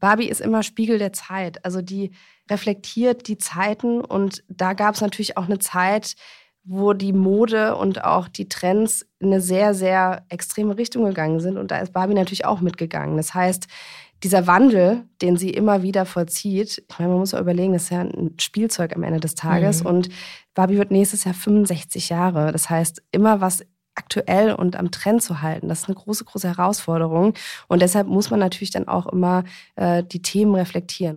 Barbie ist immer Spiegel der Zeit. Also die reflektiert die Zeiten und da gab es natürlich auch eine Zeit, wo die Mode und auch die Trends in eine sehr, sehr extreme Richtung gegangen sind. Und da ist Barbie natürlich auch mitgegangen. Das heißt, dieser Wandel, den sie immer wieder vollzieht, ich meine, man muss ja überlegen, das ist ja ein Spielzeug am Ende des Tages. Mhm. Und Barbie wird nächstes Jahr 65 Jahre. Das heißt, immer was aktuell und am Trend zu halten, das ist eine große, große Herausforderung. Und deshalb muss man natürlich dann auch immer äh, die Themen reflektieren.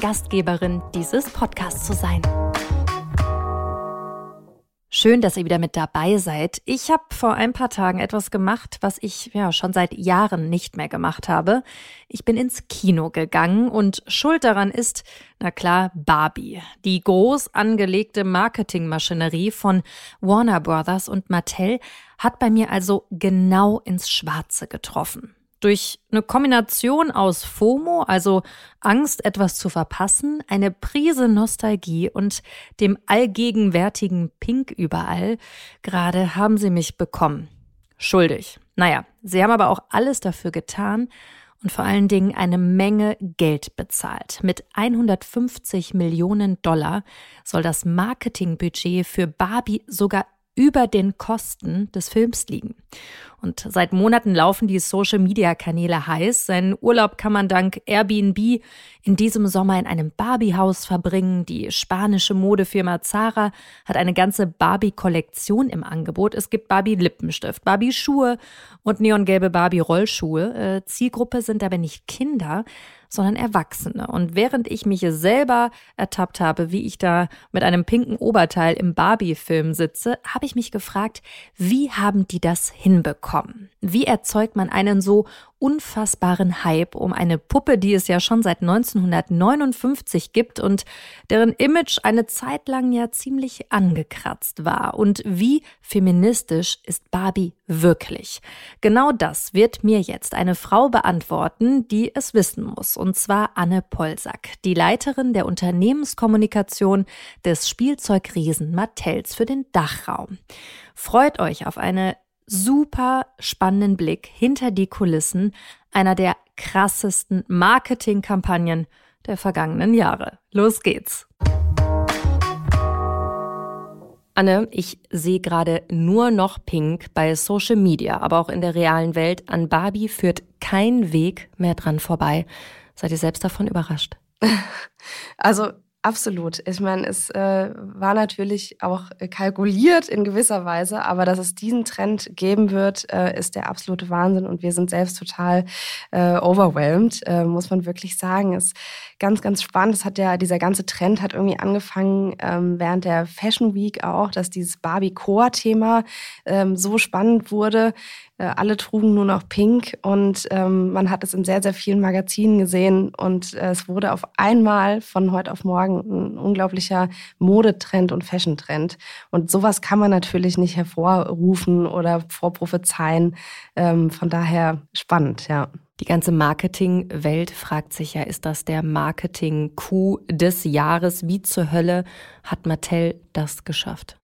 Gastgeberin dieses Podcasts zu sein. Schön, dass ihr wieder mit dabei seid. Ich habe vor ein paar Tagen etwas gemacht, was ich ja schon seit Jahren nicht mehr gemacht habe. Ich bin ins Kino gegangen und schuld daran ist, na klar, Barbie, die groß angelegte Marketingmaschinerie von Warner Brothers und Mattel hat bei mir also genau ins Schwarze getroffen. Durch eine Kombination aus FOMO, also Angst, etwas zu verpassen, eine Prise Nostalgie und dem allgegenwärtigen Pink überall, gerade haben sie mich bekommen. Schuldig. Naja, sie haben aber auch alles dafür getan und vor allen Dingen eine Menge Geld bezahlt. Mit 150 Millionen Dollar soll das Marketingbudget für Barbie sogar über den Kosten des Films liegen. Und seit Monaten laufen die Social-Media-Kanäle heiß. Seinen Urlaub kann man dank Airbnb in diesem Sommer in einem Barbie-Haus verbringen. Die spanische Modefirma Zara hat eine ganze Barbie-Kollektion im Angebot. Es gibt Barbie-Lippenstift, Barbie-Schuhe und neongelbe Barbie-Rollschuhe. Äh, Zielgruppe sind aber nicht Kinder, sondern Erwachsene. Und während ich mich selber ertappt habe, wie ich da mit einem pinken Oberteil im Barbie-Film sitze, habe ich mich gefragt, wie haben die das hinbekommen? Wie erzeugt man einen so unfassbaren Hype um eine Puppe, die es ja schon seit 1959 gibt und deren Image eine Zeit lang ja ziemlich angekratzt war. Und wie feministisch ist Barbie wirklich? Genau das wird mir jetzt eine Frau beantworten, die es wissen muss, und zwar Anne Polsack, die Leiterin der Unternehmenskommunikation des Spielzeugriesen Mattels für den Dachraum. Freut euch auf eine super spannenden Blick hinter die Kulissen einer der krassesten Marketingkampagnen der vergangenen Jahre. Los geht's! Anne, ich sehe gerade nur noch Pink bei Social Media, aber auch in der realen Welt. An Barbie führt kein Weg mehr dran vorbei. Seid ihr selbst davon überrascht? Also Absolut. Ich meine, es äh, war natürlich auch kalkuliert in gewisser Weise, aber dass es diesen Trend geben wird, äh, ist der absolute Wahnsinn und wir sind selbst total äh, overwhelmed, äh, muss man wirklich sagen. Ist ganz, ganz spannend. Es hat ja dieser ganze Trend hat irgendwie angefangen ähm, während der Fashion Week auch, dass dieses Barbie Core Thema ähm, so spannend wurde. Äh, alle trugen nur noch Pink und ähm, man hat es in sehr, sehr vielen Magazinen gesehen und äh, es wurde auf einmal von heute auf morgen ein unglaublicher Modetrend und Fashiontrend. Und sowas kann man natürlich nicht hervorrufen oder vorprophezeien. Ähm, von daher spannend, ja. Die ganze Marketingwelt fragt sich ja, ist das der Marketing-Coup des Jahres? Wie zur Hölle hat Mattel das geschafft?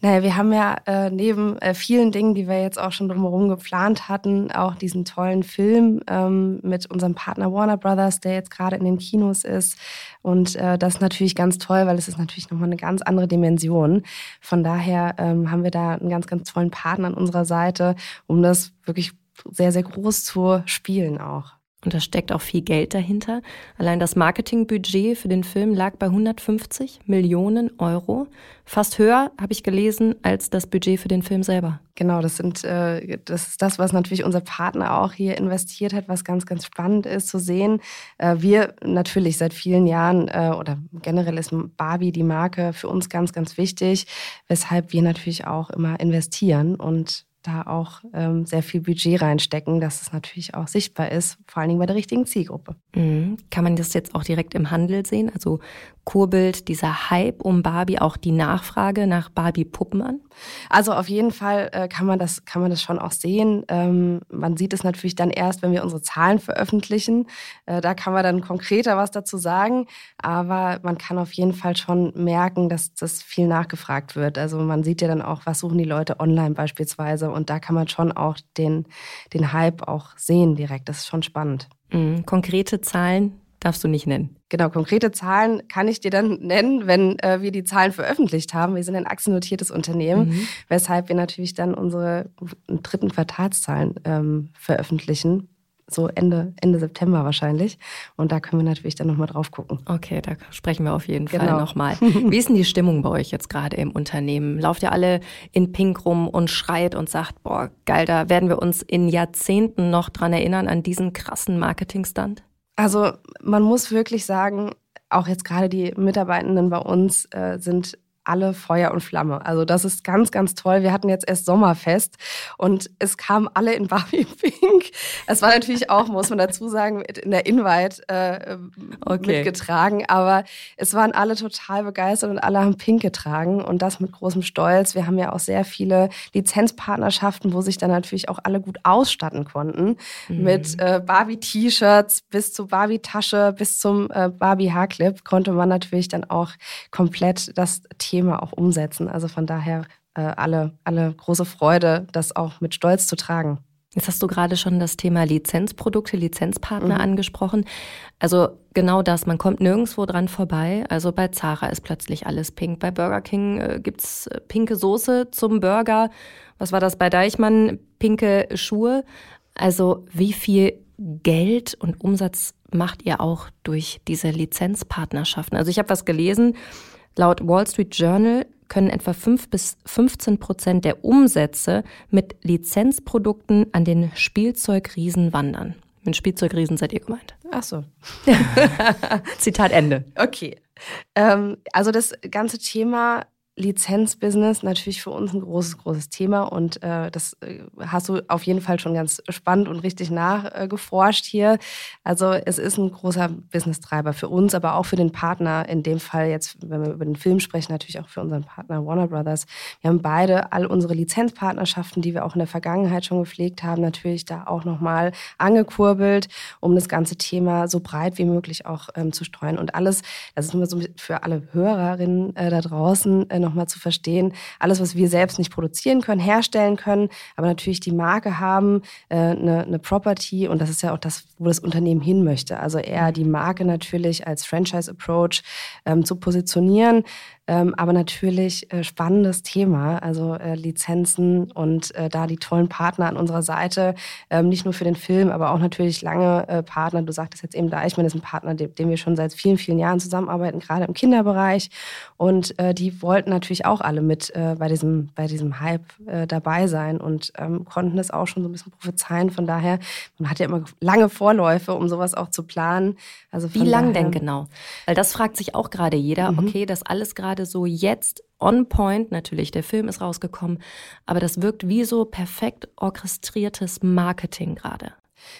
Naja, wir haben ja äh, neben äh, vielen Dingen, die wir jetzt auch schon drumherum geplant hatten, auch diesen tollen Film ähm, mit unserem Partner Warner Brothers, der jetzt gerade in den Kinos ist. Und äh, das ist natürlich ganz toll, weil es ist natürlich nochmal eine ganz andere Dimension. Von daher ähm, haben wir da einen ganz, ganz tollen Partner an unserer Seite, um das wirklich sehr, sehr groß zu spielen auch. Und da steckt auch viel Geld dahinter. Allein das Marketingbudget für den Film lag bei 150 Millionen Euro. Fast höher, habe ich gelesen, als das Budget für den Film selber. Genau, das sind äh, das ist das, was natürlich unser Partner auch hier investiert hat, was ganz, ganz spannend ist zu sehen. Äh, wir natürlich seit vielen Jahren äh, oder generell ist Barbie die Marke für uns ganz, ganz wichtig, weshalb wir natürlich auch immer investieren und da auch ähm, sehr viel Budget reinstecken, dass es natürlich auch sichtbar ist, vor allen Dingen bei der richtigen Zielgruppe. Mhm. Kann man das jetzt auch direkt im Handel sehen? Also kurbelt dieser Hype um Barbie auch die Nachfrage nach Barbie-Puppen an? Also auf jeden Fall äh, kann, man das, kann man das schon auch sehen. Ähm, man sieht es natürlich dann erst, wenn wir unsere Zahlen veröffentlichen. Äh, da kann man dann konkreter was dazu sagen. Aber man kann auf jeden Fall schon merken, dass das viel nachgefragt wird. Also man sieht ja dann auch, was suchen die Leute online beispielsweise. Und da kann man schon auch den, den Hype auch sehen direkt. Das ist schon spannend. Mhm. Konkrete Zahlen darfst du nicht nennen. Genau, konkrete Zahlen kann ich dir dann nennen, wenn äh, wir die Zahlen veröffentlicht haben. Wir sind ein aktiennotiertes Unternehmen, mhm. weshalb wir natürlich dann unsere dritten Quartalszahlen ähm, veröffentlichen. So Ende, Ende September wahrscheinlich. Und da können wir natürlich dann nochmal drauf gucken. Okay, da sprechen wir auf jeden genau. Fall nochmal. Wie ist denn die Stimmung bei euch jetzt gerade im Unternehmen? Lauft ihr alle in Pink rum und schreit und sagt, boah, geil, da werden wir uns in Jahrzehnten noch dran erinnern an diesen krassen Marketingstand? Also man muss wirklich sagen, auch jetzt gerade die Mitarbeitenden bei uns äh, sind alle Feuer und Flamme. Also das ist ganz, ganz toll. Wir hatten jetzt erst Sommerfest und es kamen alle in Barbie Pink. Es war natürlich auch, muss man dazu sagen, in der Invite äh, okay. mitgetragen, aber es waren alle total begeistert und alle haben Pink getragen und das mit großem Stolz. Wir haben ja auch sehr viele Lizenzpartnerschaften, wo sich dann natürlich auch alle gut ausstatten konnten mhm. mit äh, Barbie-T-Shirts bis zur Barbie-Tasche bis zum äh, Barbie-Haarclip konnte man natürlich dann auch komplett das Thema Thema auch umsetzen. Also von daher äh, alle, alle große Freude, das auch mit Stolz zu tragen. Jetzt hast du gerade schon das Thema Lizenzprodukte, Lizenzpartner mhm. angesprochen. Also genau das, man kommt nirgendwo dran vorbei. Also bei Zara ist plötzlich alles pink. Bei Burger King äh, gibt's äh, pinke Soße zum Burger. Was war das bei Deichmann? Pinke Schuhe. Also wie viel Geld und Umsatz macht ihr auch durch diese Lizenzpartnerschaften? Also ich habe was gelesen, Laut Wall Street Journal können etwa 5 bis 15 Prozent der Umsätze mit Lizenzprodukten an den Spielzeugriesen wandern. Mit Spielzeugriesen seid ihr gemeint. Ach so. Zitat Ende. Okay. Ähm, also das ganze Thema Lizenzbusiness natürlich für uns ein großes, großes Thema und äh, das äh, hast du auf jeden Fall schon ganz spannend und richtig nachgeforscht äh, hier. Also es ist ein großer Business-Treiber für uns, aber auch für den Partner. In dem Fall jetzt, wenn wir über den Film sprechen, natürlich auch für unseren Partner Warner Brothers. Wir haben beide all unsere Lizenzpartnerschaften, die wir auch in der Vergangenheit schon gepflegt haben, natürlich da auch nochmal angekurbelt, um das ganze Thema so breit wie möglich auch ähm, zu streuen. Und alles, das ist immer so für alle Hörerinnen äh, da draußen äh, nochmal zu verstehen, alles, was wir selbst nicht produzieren können, herstellen können, aber natürlich die Marke haben, äh, eine, eine Property und das ist ja auch das, wo das Unternehmen hin möchte. Also eher die Marke natürlich als Franchise-Approach ähm, zu positionieren, ähm, aber natürlich äh, spannendes Thema, also äh, Lizenzen und äh, da die tollen Partner an unserer Seite, ähm, nicht nur für den Film, aber auch natürlich lange äh, Partner. Du sagtest jetzt eben Deichmann ist ein Partner, dem, dem wir schon seit vielen, vielen Jahren zusammenarbeiten, gerade im Kinderbereich. Und äh, die wollten natürlich auch alle mit äh, bei, diesem, bei diesem Hype dabei sein und ähm, konnten das auch schon so ein bisschen prophezeien. Von daher, man hat ja immer lange Vorläufe, um sowas auch zu planen. Also Wie lang denn genau? Weil das fragt sich auch gerade jeder, mhm. okay, das alles gerade gerade so jetzt on point. Natürlich, der Film ist rausgekommen, aber das wirkt wie so perfekt orchestriertes Marketing gerade.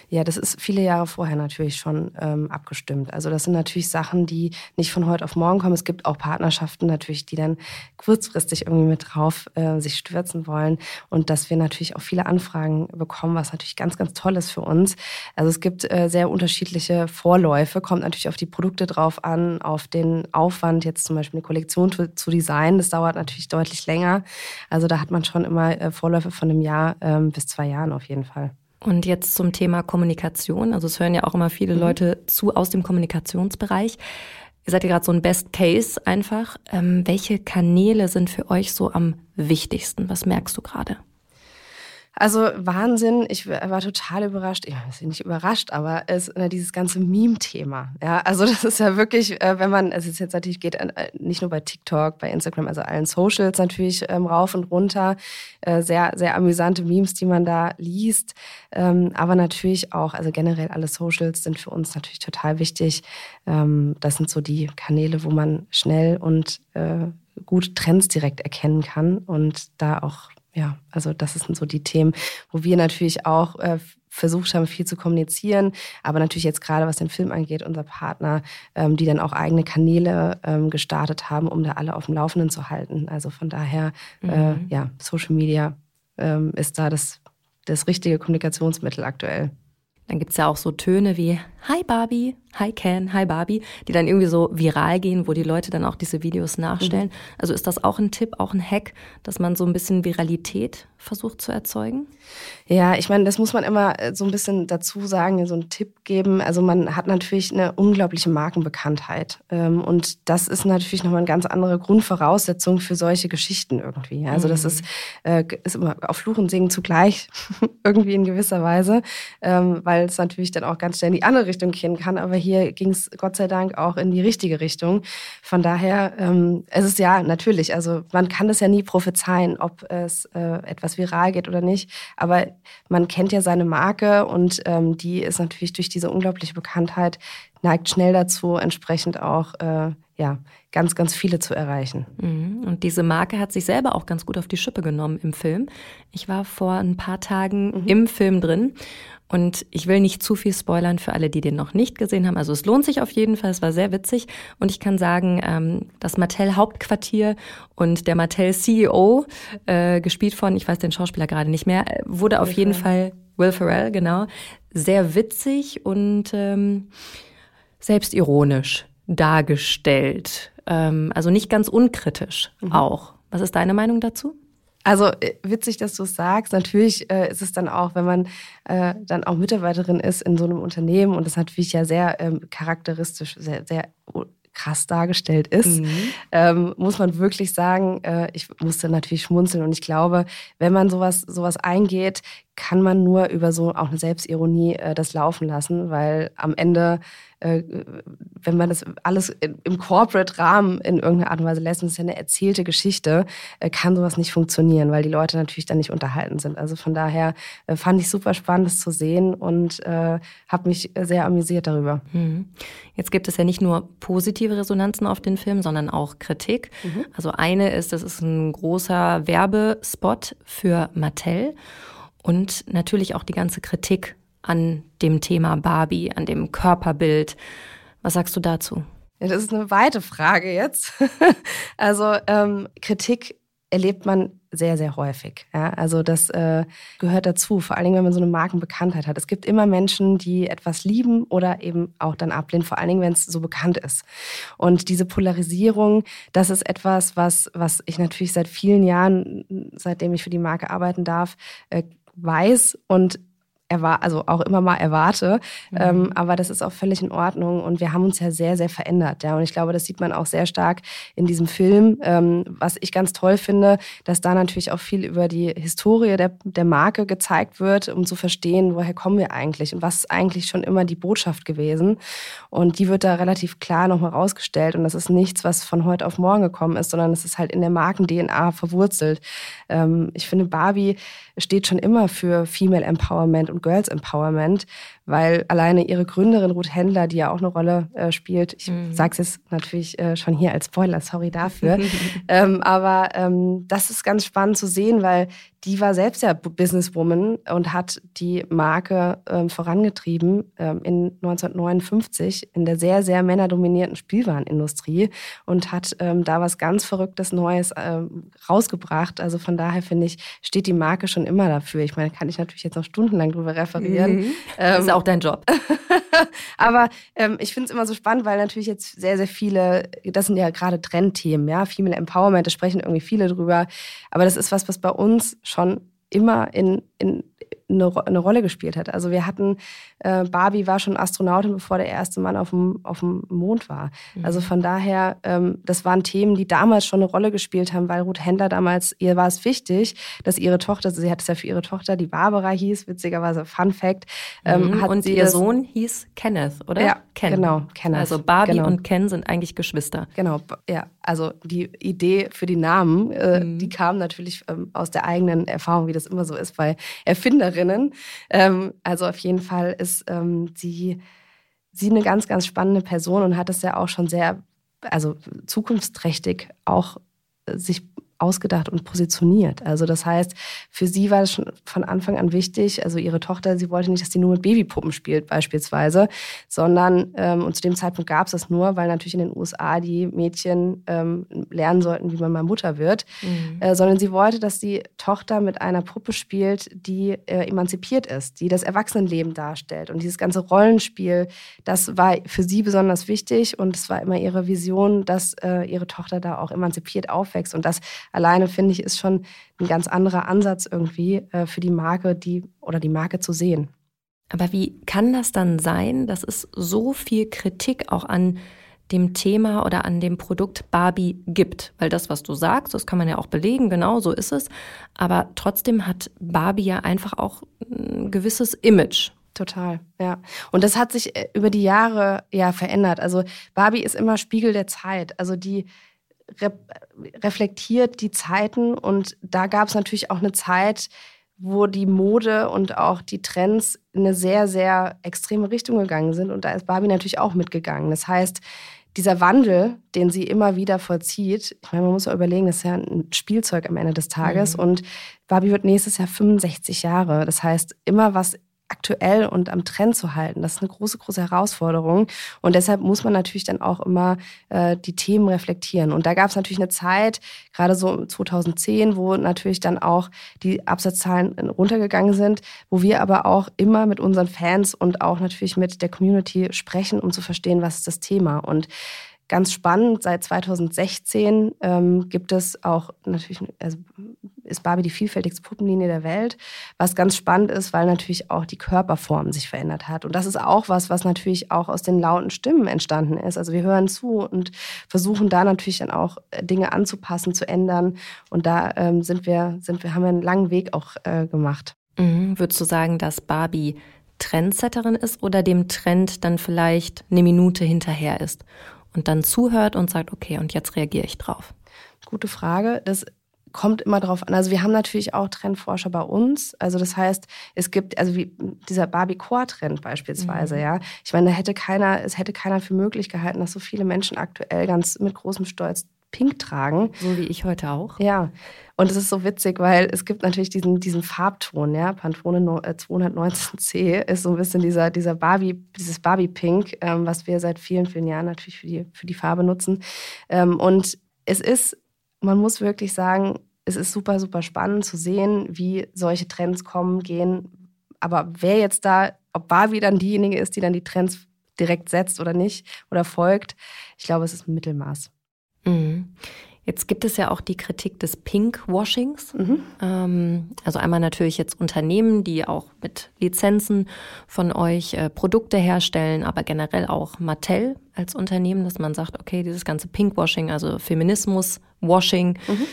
Ja, das ist viele Jahre vorher natürlich schon ähm, abgestimmt. Also das sind natürlich Sachen, die nicht von heute auf morgen kommen. Es gibt auch Partnerschaften natürlich, die dann kurzfristig irgendwie mit drauf äh, sich stürzen wollen und dass wir natürlich auch viele Anfragen bekommen, was natürlich ganz, ganz toll ist für uns. Also es gibt äh, sehr unterschiedliche Vorläufe, kommt natürlich auf die Produkte drauf an, auf den Aufwand, jetzt zum Beispiel eine Kollektion zu, zu designen. Das dauert natürlich deutlich länger. Also da hat man schon immer äh, Vorläufe von einem Jahr ähm, bis zwei Jahren auf jeden Fall. Und jetzt zum Thema Kommunikation. Also es hören ja auch immer viele mhm. Leute zu aus dem Kommunikationsbereich. Ihr seid ja gerade so ein Best Case einfach. Ähm, welche Kanäle sind für euch so am wichtigsten? Was merkst du gerade? Also Wahnsinn, ich war total überrascht. Ich bin nicht überrascht, aber es äh, dieses ganze Meme-Thema. Ja, also das ist ja wirklich, äh, wenn man, es ist jetzt natürlich geht äh, nicht nur bei TikTok, bei Instagram, also allen Socials natürlich ähm, rauf und runter. Sehr, sehr amüsante Memes, die man da liest. Ähm, aber natürlich auch, also generell alle Socials sind für uns natürlich total wichtig. Ähm, das sind so die Kanäle, wo man schnell und gut Trends direkt erkennen kann und da auch ja, also das sind so die Themen, wo wir natürlich auch äh, versucht haben, viel zu kommunizieren. Aber natürlich jetzt gerade, was den Film angeht, unser Partner, ähm, die dann auch eigene Kanäle ähm, gestartet haben, um da alle auf dem Laufenden zu halten. Also von daher, äh, mhm. äh, ja, Social Media ähm, ist da das, das richtige Kommunikationsmittel aktuell. Dann gibt es ja auch so Töne wie Hi Barbie, Hi Ken, Hi Barbie, die dann irgendwie so viral gehen, wo die Leute dann auch diese Videos nachstellen. Mhm. Also ist das auch ein Tipp, auch ein Hack, dass man so ein bisschen Viralität versucht zu erzeugen? Ja, ich meine, das muss man immer äh, so ein bisschen dazu sagen, so einen Tipp geben. Also man hat natürlich eine unglaubliche Markenbekanntheit. Ähm, und das ist natürlich nochmal eine ganz andere Grundvoraussetzung für solche Geschichten irgendwie. Also das mhm. ist, äh, ist immer auf Fluch und Singen zugleich, irgendwie in gewisser Weise, ähm, weil es natürlich dann auch ganz schnell in die andere Richtung gehen kann. Aber hier ging es Gott sei Dank auch in die richtige Richtung. Von daher, ähm, es ist ja natürlich, also man kann das ja nie prophezeien, ob es äh, etwas viral geht oder nicht. Aber man kennt ja seine Marke und ähm, die ist natürlich durch diese unglaubliche Bekanntheit neigt schnell dazu, entsprechend auch äh, ja, ganz, ganz viele zu erreichen. Mhm. Und diese Marke hat sich selber auch ganz gut auf die Schippe genommen im Film. Ich war vor ein paar Tagen mhm. im Film drin und ich will nicht zu viel spoilern für alle, die den noch nicht gesehen haben. Also es lohnt sich auf jeden Fall, es war sehr witzig. Und ich kann sagen, ähm, das Mattel-Hauptquartier und der Mattel-CEO, äh, gespielt von, ich weiß den Schauspieler gerade nicht mehr, wurde auf jeden Fall, Will Ferrell, genau, sehr witzig und ähm, selbstironisch dargestellt. Ähm, also nicht ganz unkritisch mhm. auch. Was ist deine Meinung dazu? Also äh, witzig, dass du es sagst. Natürlich äh, ist es dann auch, wenn man äh, dann auch Mitarbeiterin ist in so einem Unternehmen und das natürlich ja sehr ähm, charakteristisch, sehr, sehr krass dargestellt ist, mhm. ähm, muss man wirklich sagen, äh, ich musste natürlich schmunzeln und ich glaube, wenn man sowas, sowas eingeht, kann man nur über so auch eine Selbstironie äh, das laufen lassen, weil am Ende äh, wenn man das alles im Corporate-Rahmen in irgendeiner Art und Weise lässt, und es ist ja eine erzählte Geschichte, äh, kann sowas nicht funktionieren, weil die Leute natürlich dann nicht unterhalten sind. Also von daher äh, fand ich super spannend, das zu sehen und äh, habe mich sehr amüsiert darüber. Mhm. Jetzt gibt es ja nicht nur positive Resonanzen auf den Film, sondern auch Kritik. Mhm. Also eine ist, das ist ein großer Werbespot für Mattel und natürlich auch die ganze Kritik an dem Thema Barbie, an dem Körperbild. Was sagst du dazu? Ja, das ist eine weite Frage jetzt. also ähm, Kritik erlebt man sehr, sehr häufig. Ja, also das äh, gehört dazu, vor allen Dingen, wenn man so eine Markenbekanntheit hat. Es gibt immer Menschen, die etwas lieben oder eben auch dann ablehnen, vor allen Dingen, wenn es so bekannt ist. Und diese Polarisierung, das ist etwas, was, was ich natürlich seit vielen Jahren, seitdem ich für die Marke arbeiten darf, äh, weiß und also auch immer mal erwarte. Mhm. Ähm, aber das ist auch völlig in Ordnung. Und wir haben uns ja sehr, sehr verändert. Ja. Und ich glaube, das sieht man auch sehr stark in diesem Film. Ähm, was ich ganz toll finde, dass da natürlich auch viel über die Historie der, der Marke gezeigt wird, um zu verstehen, woher kommen wir eigentlich und was ist eigentlich schon immer die Botschaft gewesen. Und die wird da relativ klar nochmal rausgestellt. Und das ist nichts, was von heute auf morgen gekommen ist, sondern es ist halt in der Marken-DNA verwurzelt. Ähm, ich finde, Barbie steht schon immer für Female Empowerment und Girls Empowerment weil alleine ihre Gründerin Ruth Händler, die ja auch eine Rolle äh, spielt, ich mhm. sage es jetzt natürlich äh, schon hier als Spoiler, sorry dafür, ähm, aber ähm, das ist ganz spannend zu sehen, weil die war selbst ja Businesswoman und hat die Marke ähm, vorangetrieben ähm, in 1959 in der sehr, sehr männerdominierten Spielwarenindustrie und hat ähm, da was ganz Verrücktes Neues ähm, rausgebracht. Also von daher finde ich, steht die Marke schon immer dafür. Ich meine, kann ich natürlich jetzt noch stundenlang drüber referieren. Mhm. Auch dein Job. Aber ähm, ich finde es immer so spannend, weil natürlich jetzt sehr, sehr viele, das sind ja gerade Trendthemen, ja, Female Empowerment, da sprechen irgendwie viele drüber. Aber das ist was, was bei uns schon immer in, in, eine, eine Rolle gespielt hat. Also wir hatten, äh, Barbie war schon Astronautin, bevor der erste Mann auf dem, auf dem Mond war. Mhm. Also von daher, ähm, das waren Themen, die damals schon eine Rolle gespielt haben, weil Ruth Händler damals, ihr war es wichtig, dass ihre Tochter, sie hat es ja für ihre Tochter, die Barbara hieß, witzigerweise Fun Fact. Ähm, mhm. und ihr das, Sohn hieß Kenneth, oder? Ja, Ken. genau, Kenneth. Also Barbie genau. und Ken sind eigentlich Geschwister. Genau, ja. Also die Idee für die Namen, äh, mhm. die kam natürlich ähm, aus der eigenen Erfahrung, wie das immer so ist bei Erfinderinnen. Ähm, also auf jeden Fall ist ähm, sie, sie eine ganz, ganz spannende Person und hat es ja auch schon sehr, also zukunftsträchtig auch äh, sich ausgedacht und positioniert. Also das heißt, für sie war es schon von Anfang an wichtig, also ihre Tochter, sie wollte nicht, dass sie nur mit Babypuppen spielt beispielsweise, sondern, ähm, und zu dem Zeitpunkt gab es das nur, weil natürlich in den USA die Mädchen ähm, lernen sollten, wie man mal Mutter wird, mhm. äh, sondern sie wollte, dass die Tochter mit einer Puppe spielt, die äh, emanzipiert ist, die das Erwachsenenleben darstellt. Und dieses ganze Rollenspiel, das war für sie besonders wichtig und es war immer ihre Vision, dass äh, ihre Tochter da auch emanzipiert aufwächst. Und das alleine, finde ich, ist schon ein ganz anderer Ansatz irgendwie äh, für die Marke, die oder die Marke zu sehen. Aber wie kann das dann sein, dass es so viel Kritik auch an dem Thema oder an dem Produkt Barbie gibt? Weil das, was du sagst, das kann man ja auch belegen, genau so ist es. Aber trotzdem hat Barbie ja einfach auch ein gewisses Image. Total, ja. Und das hat sich äh, über die Jahre ja verändert. Also Barbie ist immer Spiegel der Zeit. Also die reflektiert die Zeiten und da gab es natürlich auch eine Zeit, wo die Mode und auch die Trends in eine sehr, sehr extreme Richtung gegangen sind. Und da ist Barbie natürlich auch mitgegangen. Das heißt, dieser Wandel, den sie immer wieder vollzieht, ich meine, man muss ja überlegen, das ist ja ein Spielzeug am Ende des Tages. Mhm. Und Barbie wird nächstes Jahr 65 Jahre. Das heißt, immer was aktuell und am Trend zu halten. Das ist eine große, große Herausforderung. Und deshalb muss man natürlich dann auch immer äh, die Themen reflektieren. Und da gab es natürlich eine Zeit, gerade so 2010, wo natürlich dann auch die Absatzzahlen runtergegangen sind, wo wir aber auch immer mit unseren Fans und auch natürlich mit der Community sprechen, um zu verstehen, was ist das Thema. Und Ganz spannend, seit 2016 ähm, gibt es auch natürlich, also ist Barbie die vielfältigste Puppenlinie der Welt, was ganz spannend ist, weil natürlich auch die Körperform sich verändert hat. Und das ist auch was, was natürlich auch aus den lauten Stimmen entstanden ist. Also wir hören zu und versuchen da natürlich dann auch äh, Dinge anzupassen, zu ändern. Und da ähm, sind wir, sind wir, haben wir einen langen Weg auch äh, gemacht. Mhm. Würdest du sagen, dass Barbie Trendsetterin ist oder dem Trend dann vielleicht eine Minute hinterher ist? Und dann zuhört und sagt, okay, und jetzt reagiere ich drauf? Gute Frage. Das kommt immer drauf an. Also wir haben natürlich auch Trendforscher bei uns. Also das heißt, es gibt, also wie dieser Barbie-Core-Trend beispielsweise, mhm. ja. Ich meine, da hätte keiner, es hätte keiner für möglich gehalten, dass so viele Menschen aktuell ganz mit großem Stolz pink tragen. So wie ich heute auch. Ja. Und es ist so witzig, weil es gibt natürlich diesen, diesen Farbton, ja. Pantone 219C äh, ist so ein bisschen dieser, dieser Barbie, dieses Barbie-Pink, ähm, was wir seit vielen, vielen Jahren natürlich für die, für die Farbe nutzen. Ähm, und es ist, man muss wirklich sagen, es ist super, super spannend zu sehen, wie solche Trends kommen, gehen. Aber wer jetzt da, ob Barbie dann diejenige ist, die dann die Trends direkt setzt oder nicht oder folgt, ich glaube, es ist ein Mittelmaß. Mhm. Jetzt gibt es ja auch die Kritik des Pinkwashings. Mhm. Ähm, also einmal natürlich jetzt Unternehmen, die auch mit Lizenzen von euch äh, Produkte herstellen, aber generell auch Mattel als Unternehmen, dass man sagt, okay, dieses ganze Pinkwashing, also Feminismus-Washing. Mhm.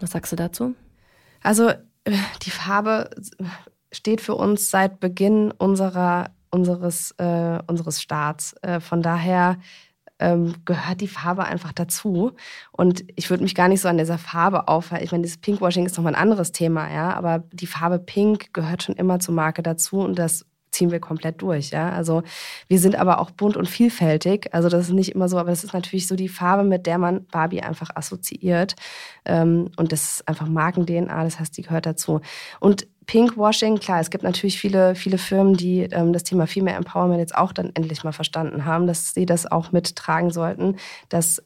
Was sagst du dazu? Also die Farbe steht für uns seit Beginn unserer, unseres, äh, unseres Staats. Äh, von daher ähm, gehört die Farbe einfach dazu. Und ich würde mich gar nicht so an dieser Farbe aufhalten. Ich meine, dieses Pinkwashing ist nochmal ein anderes Thema, ja. Aber die Farbe Pink gehört schon immer zur Marke dazu und das ziehen wir komplett durch, ja. Also wir sind aber auch bunt und vielfältig. Also das ist nicht immer so, aber das ist natürlich so die Farbe, mit der man Barbie einfach assoziiert. Ähm, und das ist einfach Marken-DNA, das heißt, die gehört dazu. Und Pinkwashing, klar, es gibt natürlich viele, viele Firmen, die ähm, das Thema Female Empowerment jetzt auch dann endlich mal verstanden haben, dass sie das auch mittragen sollten. Das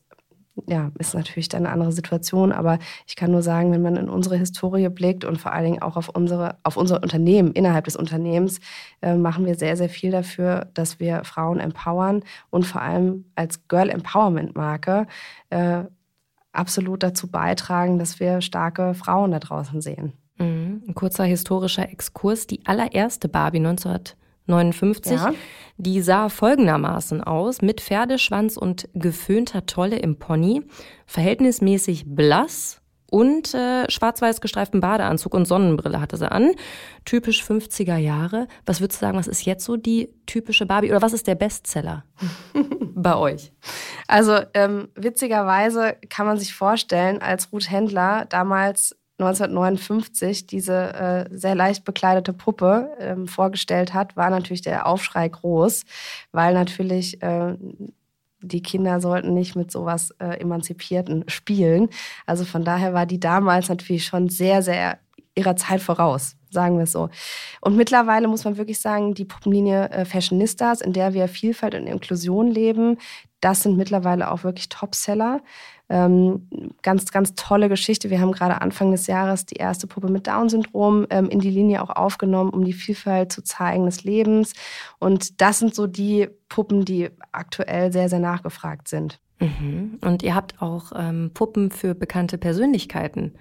ja, ist natürlich dann eine andere Situation, aber ich kann nur sagen, wenn man in unsere Historie blickt und vor allen Dingen auch auf unsere, auf unser Unternehmen, innerhalb des Unternehmens, äh, machen wir sehr, sehr viel dafür, dass wir Frauen empowern und vor allem als Girl Empowerment Marke äh, absolut dazu beitragen, dass wir starke Frauen da draußen sehen. Mhm. Ein kurzer historischer Exkurs. Die allererste Barbie 1959, ja. die sah folgendermaßen aus, mit Pferdeschwanz und geföhnter Tolle im Pony, verhältnismäßig blass und äh, schwarz-weiß gestreiften Badeanzug und Sonnenbrille hatte sie an. Typisch 50er Jahre. Was würdest du sagen, was ist jetzt so die typische Barbie oder was ist der Bestseller bei euch? Also ähm, witzigerweise kann man sich vorstellen, als Ruth Händler damals 1959 diese äh, sehr leicht bekleidete Puppe ähm, vorgestellt hat, war natürlich der Aufschrei groß, weil natürlich äh, die Kinder sollten nicht mit sowas äh, Emanzipierten spielen. Also von daher war die damals natürlich schon sehr, sehr ihrer Zeit voraus, sagen wir es so. Und mittlerweile muss man wirklich sagen, die Puppenlinie äh, Fashionistas, in der wir Vielfalt und Inklusion leben, das sind mittlerweile auch wirklich Topseller. Ähm, ganz, ganz tolle Geschichte. Wir haben gerade Anfang des Jahres die erste Puppe mit Down-Syndrom ähm, in die Linie auch aufgenommen, um die Vielfalt zu zeigen des Lebens. Und das sind so die Puppen, die aktuell sehr, sehr nachgefragt sind. Mhm. Und ihr habt auch ähm, Puppen für bekannte Persönlichkeiten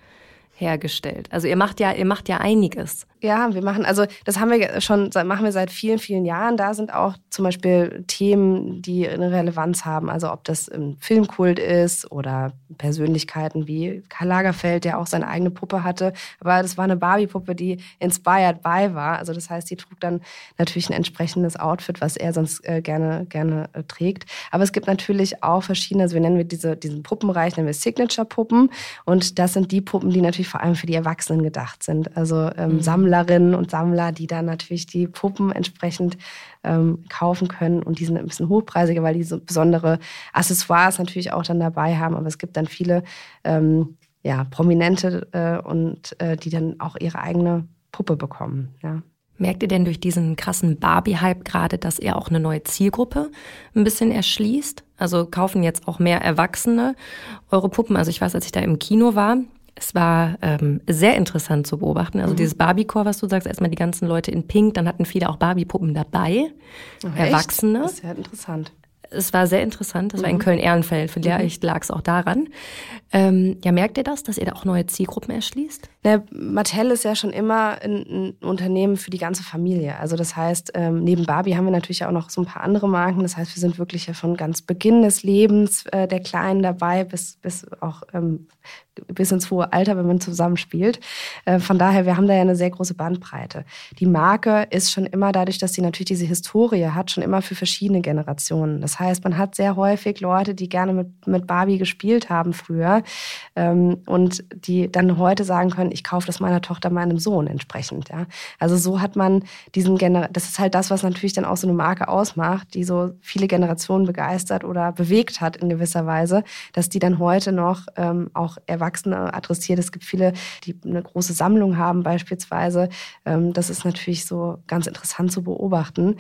hergestellt. Also ihr macht ja, ihr macht ja einiges. Ja, wir machen, also das haben wir schon, machen wir seit vielen, vielen Jahren. Da sind auch zum Beispiel Themen, die eine Relevanz haben. Also ob das im Filmkult ist oder Persönlichkeiten wie Karl Lagerfeld, der auch seine eigene Puppe hatte. Aber das war eine Barbie-Puppe, die inspired by war. Also das heißt, die trug dann natürlich ein entsprechendes Outfit, was er sonst äh, gerne, gerne äh, trägt. Aber es gibt natürlich auch verschiedene, also wir nennen wir diese, diesen Puppenreich, nennen wir Signature-Puppen. Und das sind die Puppen, die natürlich vor allem für die Erwachsenen gedacht sind. Also ähm, mhm. Sammlerinnen und Sammler, die dann natürlich die Puppen entsprechend ähm, kaufen können. Und die sind ein bisschen hochpreisiger, weil die so besondere Accessoires natürlich auch dann dabei haben. Aber es gibt dann viele ähm, ja, Prominente äh, und äh, die dann auch ihre eigene Puppe bekommen. Ja. Merkt ihr denn durch diesen krassen Barbie-Hype gerade, dass ihr auch eine neue Zielgruppe ein bisschen erschließt? Also kaufen jetzt auch mehr Erwachsene eure Puppen? Also ich weiß, als ich da im Kino war, es war ähm, sehr interessant zu beobachten. Also mhm. dieses Barbie-Core, was du sagst, erstmal die ganzen Leute in Pink, dann hatten viele auch Barbie-Puppen dabei, oh, Erwachsene. Das ist ja interessant es war sehr interessant. Das war in mhm. Köln-Ehrenfeld. Vielleicht mhm. lag es auch daran. Ähm, ja, merkt ihr das, dass ihr da auch neue Zielgruppen erschließt? Ja, Mattel ist ja schon immer ein, ein, Unternehmen für die ganze Familie. Also das heißt, ähm, neben Barbie haben wir natürlich auch noch so ein paar andere Marken. Das heißt, wir sind wirklich ja von ganz Beginn des Lebens äh, der Kleinen dabei bis, bis auch ähm, bis ins hohe Alter, wenn man zusammenspielt. Äh, von daher, wir haben da ja eine sehr große Bandbreite. Die Marke ist schon immer dadurch, dass sie natürlich diese Historie hat, schon immer für verschiedene Generationen. Das heißt, man hat sehr häufig Leute, die gerne mit, mit Barbie gespielt haben früher ähm, und die dann heute sagen können, ich kaufe das meiner Tochter, meinem Sohn entsprechend. Ja? Also so hat man diesen Gener das ist halt das, was natürlich dann auch so eine Marke ausmacht, die so viele Generationen begeistert oder bewegt hat in gewisser Weise, dass die dann heute noch ähm, auch erwachsen Erwachsene adressiert. Es gibt viele, die eine große Sammlung haben beispielsweise. Ähm, das ist natürlich so ganz interessant zu beobachten.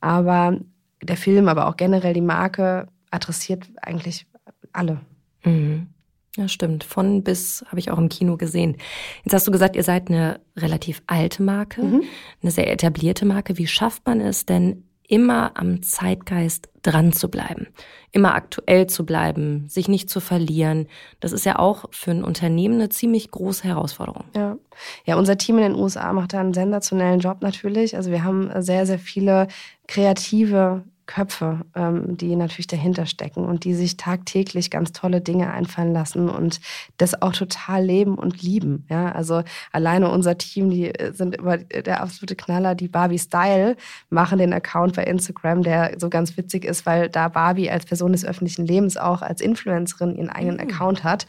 Aber der Film, aber auch generell die Marke adressiert eigentlich alle. Mhm. Ja, stimmt. Von bis habe ich auch im Kino gesehen. Jetzt hast du gesagt, ihr seid eine relativ alte Marke, mhm. eine sehr etablierte Marke. Wie schafft man es denn, immer am Zeitgeist dran zu bleiben, immer aktuell zu bleiben, sich nicht zu verlieren. Das ist ja auch für ein Unternehmen eine ziemlich große Herausforderung. Ja, ja unser Team in den USA macht da einen sensationellen Job natürlich. Also wir haben sehr, sehr viele kreative Köpfe, ähm, die natürlich dahinter stecken und die sich tagtäglich ganz tolle Dinge einfallen lassen und das auch total leben und lieben. Ja, also alleine unser Team, die äh, sind immer der absolute Knaller, die Barbie Style machen den Account bei Instagram, der so ganz witzig ist, weil da Barbie als Person des öffentlichen Lebens auch als Influencerin ihren eigenen mhm. Account hat,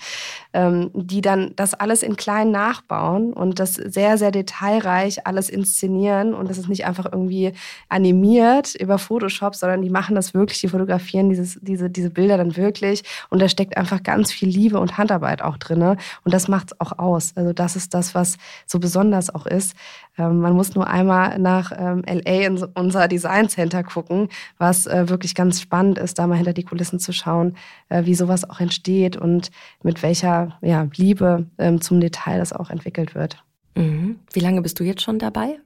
ähm, die dann das alles in klein nachbauen und das sehr, sehr detailreich alles inszenieren und das ist nicht einfach irgendwie animiert über Photoshop, sondern die machen das wirklich, die fotografieren dieses, diese, diese Bilder dann wirklich und da steckt einfach ganz viel Liebe und Handarbeit auch drin. Und das macht es auch aus. Also das ist das, was so besonders auch ist. Ähm, man muss nur einmal nach ähm, LA in unser Design Center gucken, was äh, wirklich ganz spannend ist, da mal hinter die Kulissen zu schauen, äh, wie sowas auch entsteht und mit welcher ja, Liebe ähm, zum Detail das auch entwickelt wird. Mhm. Wie lange bist du jetzt schon dabei?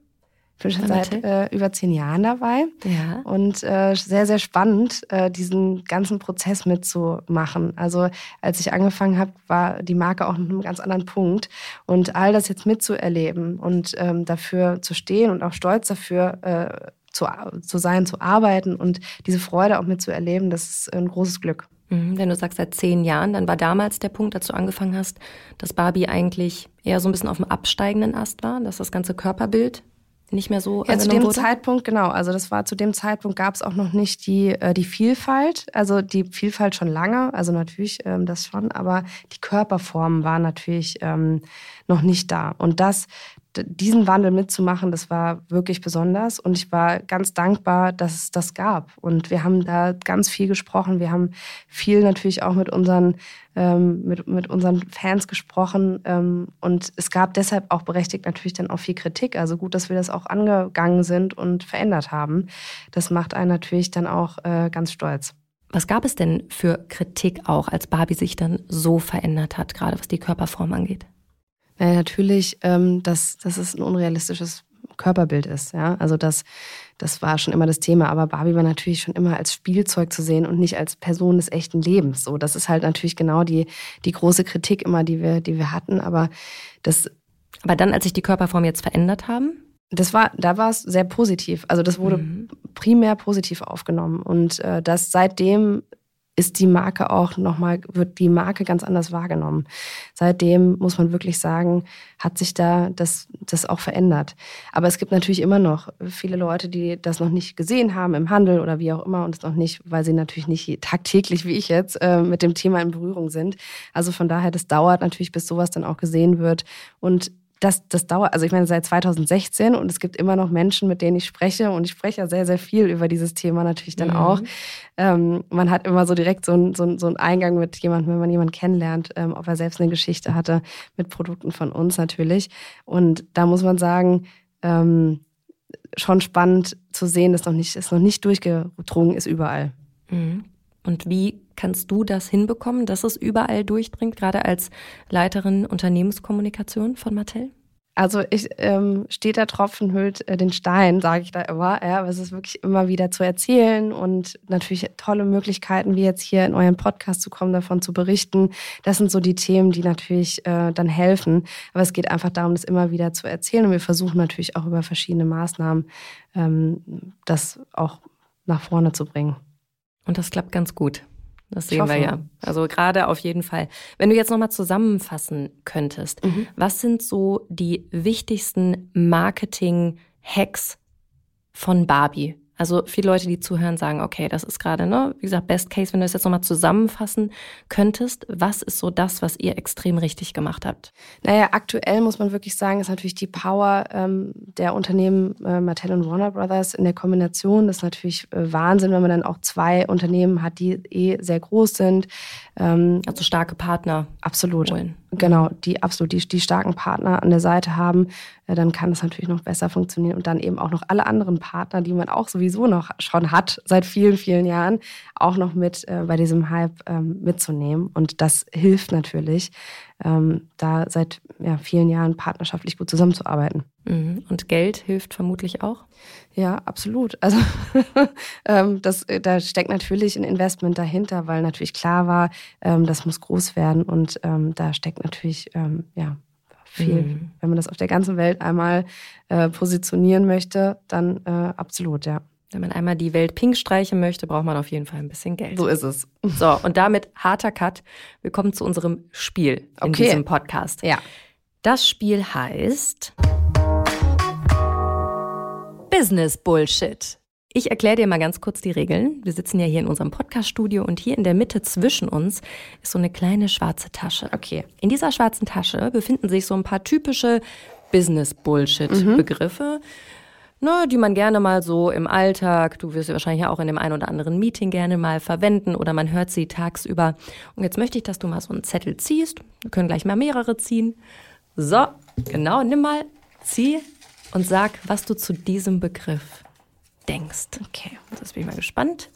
Ich bin schon seit äh, über zehn Jahren dabei ja. und äh, sehr, sehr spannend, äh, diesen ganzen Prozess mitzumachen. Also als ich angefangen habe, war die Marke auch noch einem ganz anderen Punkt. Und all das jetzt mitzuerleben und ähm, dafür zu stehen und auch stolz dafür äh, zu, zu sein, zu arbeiten und diese Freude auch mitzuerleben, das ist ein großes Glück. Mhm, wenn du sagst seit zehn Jahren, dann war damals der Punkt, als du angefangen hast, dass Barbie eigentlich eher so ein bisschen auf dem absteigenden Ast war, dass das ganze Körperbild nicht mehr so ja, zu dem wurde? Zeitpunkt genau also das war zu dem Zeitpunkt gab es auch noch nicht die äh, die Vielfalt also die Vielfalt schon lange also natürlich ähm, das schon aber die Körperformen waren natürlich ähm, noch nicht da und das diesen Wandel mitzumachen, das war wirklich besonders und ich war ganz dankbar, dass es das gab. Und wir haben da ganz viel gesprochen. Wir haben viel natürlich auch mit unseren, ähm, mit, mit unseren Fans gesprochen ähm, und es gab deshalb auch berechtigt natürlich dann auch viel Kritik. Also gut, dass wir das auch angegangen sind und verändert haben. Das macht einen natürlich dann auch äh, ganz stolz. Was gab es denn für Kritik auch, als Barbie sich dann so verändert hat, gerade was die Körperform angeht? Naja, natürlich, ähm, dass, dass es ein unrealistisches Körperbild ist. Ja? Also das, das war schon immer das Thema. Aber Barbie war natürlich schon immer als Spielzeug zu sehen und nicht als Person des echten Lebens. So, das ist halt natürlich genau die, die große Kritik immer, die wir, die wir hatten. Aber das. Aber dann, als sich die Körperform jetzt verändert haben? Das war, da war es sehr positiv. Also das wurde mhm. primär positiv aufgenommen. Und äh, das seitdem ist die Marke auch nochmal, wird die Marke ganz anders wahrgenommen. Seitdem muss man wirklich sagen, hat sich da das, das auch verändert. Aber es gibt natürlich immer noch viele Leute, die das noch nicht gesehen haben im Handel oder wie auch immer und es noch nicht, weil sie natürlich nicht tagtäglich wie ich jetzt äh, mit dem Thema in Berührung sind. Also von daher, das dauert natürlich, bis sowas dann auch gesehen wird. Und das, das dauert, also ich meine, seit 2016 und es gibt immer noch Menschen, mit denen ich spreche und ich spreche ja sehr, sehr viel über dieses Thema natürlich dann mhm. auch. Ähm, man hat immer so direkt so, ein, so, so einen Eingang mit jemandem, wenn man jemanden kennenlernt, ähm, ob er selbst eine Geschichte hatte mit Produkten von uns natürlich. Und da muss man sagen, ähm, schon spannend zu sehen, dass noch nicht, es noch nicht durchgedrungen ist überall. Mhm. Und wie kannst du das hinbekommen, dass es überall durchdringt, gerade als Leiterin Unternehmenskommunikation von Mattel? Also ich ähm, steht der Tropfen hüllt äh, den Stein, sage ich da immer. Ja, aber es ist wirklich immer wieder zu erzählen und natürlich tolle Möglichkeiten, wie jetzt hier in euren Podcast zu kommen, davon zu berichten. Das sind so die Themen, die natürlich äh, dann helfen. Aber es geht einfach darum, das immer wieder zu erzählen. Und wir versuchen natürlich auch über verschiedene Maßnahmen ähm, das auch nach vorne zu bringen. Und das klappt ganz gut. Das sehen wir ja. Also gerade auf jeden Fall. Wenn du jetzt nochmal zusammenfassen könntest, mhm. was sind so die wichtigsten Marketing-Hacks von Barbie? Also viele Leute, die zuhören, sagen, okay, das ist gerade, ne, wie gesagt, Best Case, wenn du das jetzt nochmal zusammenfassen könntest, was ist so das, was ihr extrem richtig gemacht habt? Naja, aktuell muss man wirklich sagen, ist natürlich die Power ähm, der Unternehmen äh, Mattel und Warner Brothers in der Kombination. Das ist natürlich äh, Wahnsinn, wenn man dann auch zwei Unternehmen hat, die eh sehr groß sind. Ähm, also starke Partner. Absolut. Holen. Genau, die absolut die, die starken Partner an der Seite haben, äh, dann kann es natürlich noch besser funktionieren und dann eben auch noch alle anderen Partner, die man auch sowieso noch schon hat seit vielen, vielen Jahren, auch noch mit äh, bei diesem Hype ähm, mitzunehmen. Und das hilft natürlich, ähm, da seit ja, vielen Jahren partnerschaftlich gut zusammenzuarbeiten. Mhm. Und Geld hilft vermutlich auch? Ja, absolut. Also ähm, das, da steckt natürlich ein Investment dahinter, weil natürlich klar war, ähm, das muss groß werden und ähm, da steckt natürlich ähm, ja, viel. Mhm. Wenn man das auf der ganzen Welt einmal äh, positionieren möchte, dann äh, absolut, ja. Wenn man einmal die Welt pink streichen möchte, braucht man auf jeden Fall ein bisschen Geld. So ist es. So, und damit harter Cut. Wir kommen zu unserem Spiel in okay. diesem Podcast. Ja. Das Spiel heißt Business Bullshit. Ich erkläre dir mal ganz kurz die Regeln. Wir sitzen ja hier in unserem Podcast-Studio und hier in der Mitte zwischen uns ist so eine kleine schwarze Tasche. Okay. In dieser schwarzen Tasche befinden sich so ein paar typische Business-Bullshit-Begriffe. Mhm ne, die man gerne mal so im Alltag, du wirst sie wahrscheinlich auch in dem einen oder anderen Meeting gerne mal verwenden oder man hört sie tagsüber. Und jetzt möchte ich, dass du mal so einen Zettel ziehst. Wir können gleich mal mehrere ziehen. So, genau, nimm mal, zieh und sag, was du zu diesem Begriff denkst. Okay, jetzt bin ich mal gespannt.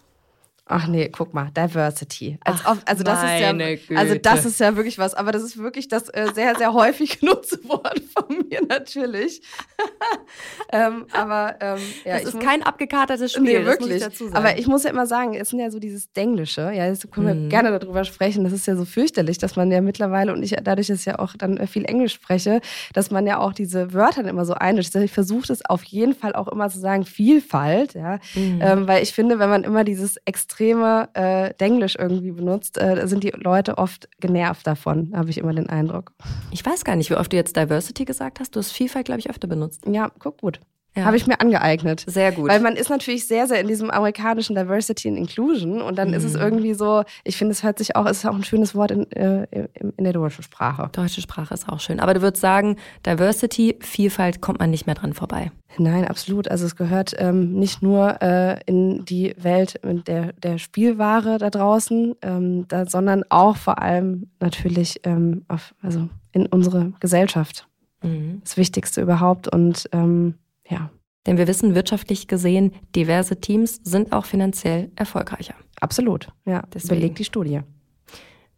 Ach nee, guck mal, Diversity. Als Ach, also das ist ja, Güte. also das ist ja wirklich was, aber das ist wirklich das äh, sehr, sehr häufig genutzte Wort von mir natürlich. ähm, aber ähm, ja, das ist muss, kein abgekatertes Spiel, nee, wirklich. Ich aber ich muss ja immer sagen, es sind ja so dieses Denglische, ja, jetzt können wir mhm. gerne darüber sprechen. Das ist ja so fürchterlich, dass man ja mittlerweile und ich dadurch, dass ich ja auch dann viel Englisch spreche, dass man ja auch diese Wörter immer so einmischt. Ich versuche das auf jeden Fall auch immer zu sagen, Vielfalt, ja, mhm. ähm, weil ich finde, wenn man immer dieses extrem extreme äh, Denglisch irgendwie benutzt, äh, sind die Leute oft genervt davon, habe ich immer den Eindruck. Ich weiß gar nicht, wie oft du jetzt Diversity gesagt hast. Du hast Vielfalt, glaube ich, öfter benutzt. Ja, guck gut. Ja. Habe ich mir angeeignet. Sehr gut. Weil man ist natürlich sehr, sehr in diesem amerikanischen Diversity and Inclusion und dann mhm. ist es mhm. irgendwie so, ich finde, es hört sich auch, es ist auch ein schönes Wort in, äh, in der deutschen Sprache. Deutsche Sprache ist auch schön. Aber du würdest sagen, Diversity, Vielfalt kommt man nicht mehr dran vorbei. Nein, absolut. Also es gehört ähm, nicht nur äh, in die Welt der, der Spielware da draußen, ähm, da, sondern auch vor allem natürlich ähm, auf, also in unsere Gesellschaft. Mhm. Das Wichtigste überhaupt. Und ähm, ja. Denn wir wissen wirtschaftlich gesehen, diverse Teams sind auch finanziell erfolgreicher. Absolut, ja. Deswegen. Belegt die Studie.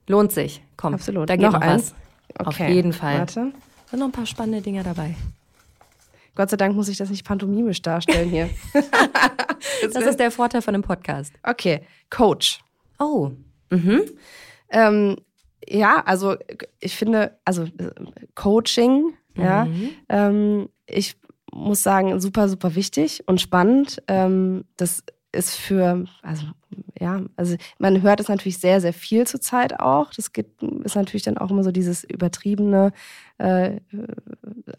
Lohnt sich. Komm, Absolut. da geht noch, noch was. Okay. Auf jeden Fall. Warte. Sind noch ein paar spannende Dinge dabei. Gott sei Dank muss ich das nicht pantomimisch darstellen hier. das ist der Vorteil von einem Podcast. Okay, Coach. Oh. Mhm. Ähm, ja, also ich finde, also Coaching, mhm. ja, ähm, ich muss sagen, super, super wichtig und spannend. Ähm, das ist für, also ja, also man hört es natürlich sehr, sehr viel zurzeit auch. Das geht, ist natürlich dann auch immer so dieses übertriebene, äh,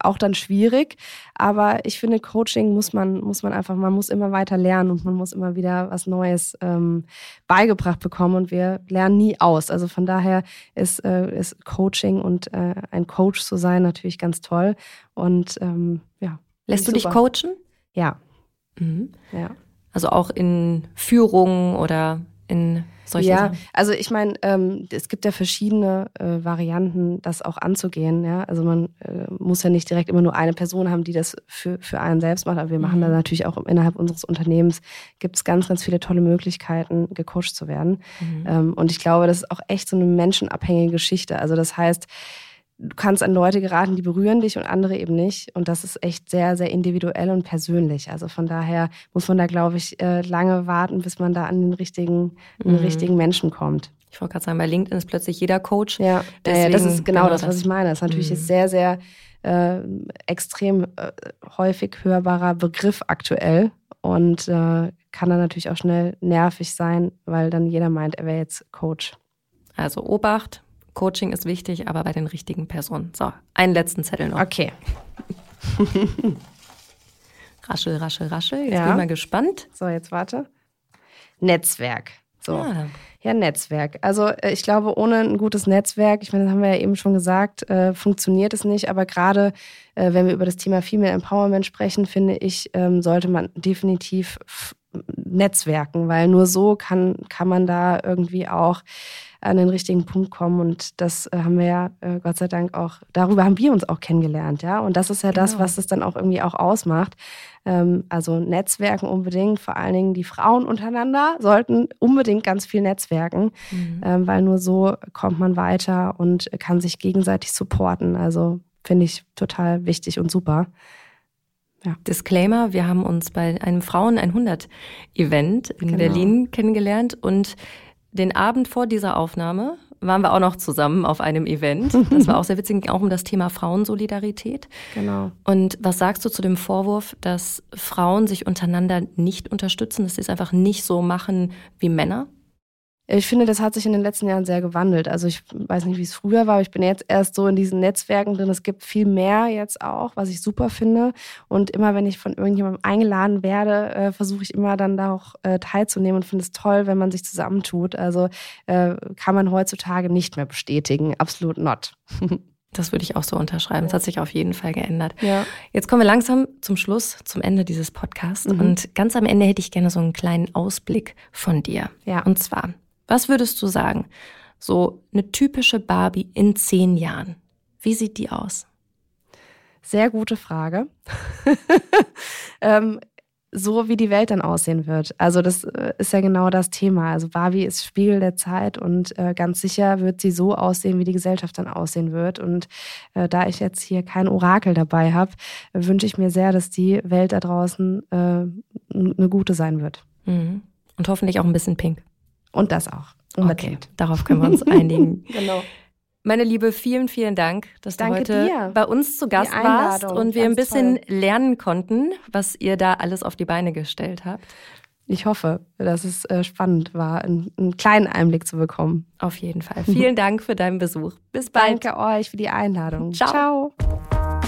auch dann schwierig. Aber ich finde, Coaching muss man, muss man einfach, man muss immer weiter lernen und man muss immer wieder was Neues ähm, beigebracht bekommen und wir lernen nie aus. Also von daher ist, äh, ist Coaching und äh, ein Coach zu sein natürlich ganz toll. Und ähm, ja. Lässt du dich coachen? Ja. Mhm. Ja. Also auch in Führung oder in solche ja, Sachen? also ich meine, ähm, es gibt ja verschiedene äh, Varianten, das auch anzugehen. Ja? Also man äh, muss ja nicht direkt immer nur eine Person haben, die das für, für einen selbst macht, aber wir machen mhm. da natürlich auch innerhalb unseres Unternehmens gibt es ganz, ganz viele tolle Möglichkeiten, gecoacht zu werden. Mhm. Ähm, und ich glaube, das ist auch echt so eine menschenabhängige Geschichte. Also das heißt, du kannst an Leute geraten, die berühren dich und andere eben nicht. Und das ist echt sehr, sehr individuell und persönlich. Also von daher muss man da, glaube ich, äh, lange warten, bis man da an den richtigen, mhm. den richtigen Menschen kommt. Ich wollte gerade sagen, bei LinkedIn ist plötzlich jeder Coach. Ja, Deswegen, das ist genau, genau das, was ich meine. Das ist natürlich mhm. sehr, sehr äh, extrem äh, häufig hörbarer Begriff aktuell und äh, kann dann natürlich auch schnell nervig sein, weil dann jeder meint, er wäre jetzt Coach. Also Obacht, Coaching ist wichtig, aber bei den richtigen Personen. So, einen letzten Zettel noch. Okay. raschel, raschel, raschel. Jetzt ja. bin ich mal gespannt. So, jetzt warte. Netzwerk. So. Ah. Ja, Netzwerk. Also äh, ich glaube, ohne ein gutes Netzwerk, ich meine, das haben wir ja eben schon gesagt, äh, funktioniert es nicht. Aber gerade äh, wenn wir über das Thema Female Empowerment sprechen, finde ich, ähm, sollte man definitiv Netzwerken, weil nur so kann, kann man da irgendwie auch an den richtigen Punkt kommen. Und das äh, haben wir ja äh, Gott sei Dank auch, darüber haben wir uns auch kennengelernt, ja. Und das ist ja genau. das, was es dann auch irgendwie auch ausmacht. Ähm, also Netzwerken unbedingt, vor allen Dingen die Frauen untereinander sollten unbedingt ganz viel netzwerken, mhm. ähm, weil nur so kommt man weiter und kann sich gegenseitig supporten. Also finde ich total wichtig und super. Ja. Disclaimer, wir haben uns bei einem Frauen 100 Event in genau. Berlin kennengelernt und den Abend vor dieser Aufnahme waren wir auch noch zusammen auf einem Event. Das war auch sehr witzig, auch um das Thema Frauensolidarität. Genau. Und was sagst du zu dem Vorwurf, dass Frauen sich untereinander nicht unterstützen, dass sie es einfach nicht so machen wie Männer? Ich finde, das hat sich in den letzten Jahren sehr gewandelt. Also ich weiß nicht, wie es früher war, aber ich bin jetzt erst so in diesen Netzwerken drin. Es gibt viel mehr jetzt auch, was ich super finde. Und immer, wenn ich von irgendjemandem eingeladen werde, äh, versuche ich immer dann da auch äh, teilzunehmen und finde es toll, wenn man sich zusammentut. Also äh, kann man heutzutage nicht mehr bestätigen. Absolut not. Das würde ich auch so unterschreiben. Es hat sich auf jeden Fall geändert. Ja. Jetzt kommen wir langsam zum Schluss, zum Ende dieses Podcasts. Mhm. Und ganz am Ende hätte ich gerne so einen kleinen Ausblick von dir. Ja. Und zwar, was würdest du sagen? So eine typische Barbie in zehn Jahren. Wie sieht die aus? Sehr gute Frage. ähm, so wie die Welt dann aussehen wird. Also das äh, ist ja genau das Thema. Also Barbie ist Spiegel der Zeit und äh, ganz sicher wird sie so aussehen, wie die Gesellschaft dann aussehen wird. Und äh, da ich jetzt hier kein Orakel dabei habe, wünsche ich mir sehr, dass die Welt da draußen äh, eine gute sein wird. Mhm. Und hoffentlich auch ein bisschen pink. Und das auch. Unbedingt. Okay, darauf können wir uns einigen. genau. Meine Liebe, vielen, vielen Dank, dass Danke du heute dir. bei uns zu Gast warst und wir ein bisschen toll. lernen konnten, was ihr da alles auf die Beine gestellt habt. Ich hoffe, dass es äh, spannend war, einen kleinen Einblick zu bekommen. Auf jeden Fall. Vielen Dank für deinen Besuch. Bis bald. Danke euch für die Einladung. Ciao. Ciao.